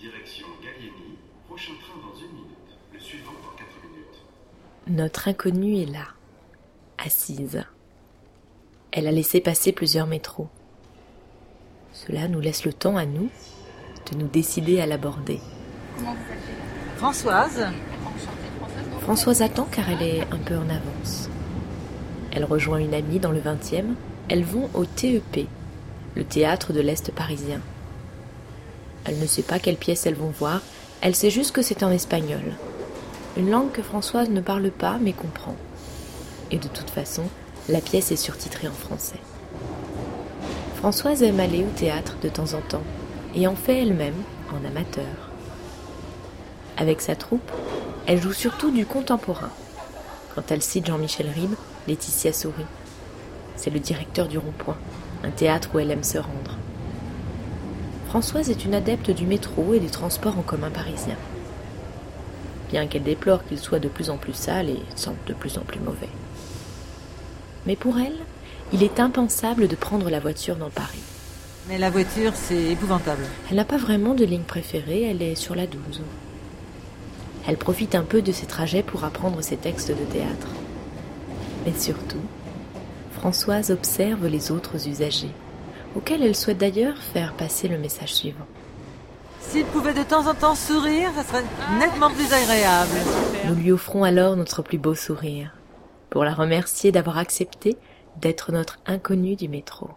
Direction Gallieni, prochain train dans une minute, le suivant dans quatre minutes. Notre inconnue est là, assise. Elle a laissé passer plusieurs métros. Cela nous laisse le temps à nous de nous décider à l'aborder. Françoise Françoise attend car elle est un peu en avance. Elle rejoint une amie dans le 20e. Elles vont au TEP, le théâtre de l'Est parisien. Elle ne sait pas quelle pièce elles vont voir, elle sait juste que c'est en espagnol. Une langue que Françoise ne parle pas mais comprend. Et de toute façon, la pièce est surtitrée en français. Françoise aime aller au théâtre de temps en temps et en fait elle-même en amateur. Avec sa troupe, elle joue surtout du contemporain. Quand elle cite Jean-Michel Ribes, Laetitia sourit. C'est le directeur du Rond-Point, un théâtre où elle aime se rendre. Françoise est une adepte du métro et des transports en commun parisiens. Bien qu'elle déplore qu'il soit de plus en plus sale et semble de plus en plus mauvais. Mais pour elle, il est impensable de prendre la voiture dans Paris. Mais la voiture, c'est épouvantable. Elle n'a pas vraiment de ligne préférée, elle est sur la 12. Elle profite un peu de ses trajets pour apprendre ses textes de théâtre. Mais surtout, Françoise observe les autres usagers, auxquels elle souhaite d'ailleurs faire passer le message suivant. S'il pouvait de temps en temps sourire, ça serait nettement plus agréable. Nous lui offrons alors notre plus beau sourire, pour la remercier d'avoir accepté d'être notre inconnue du métro.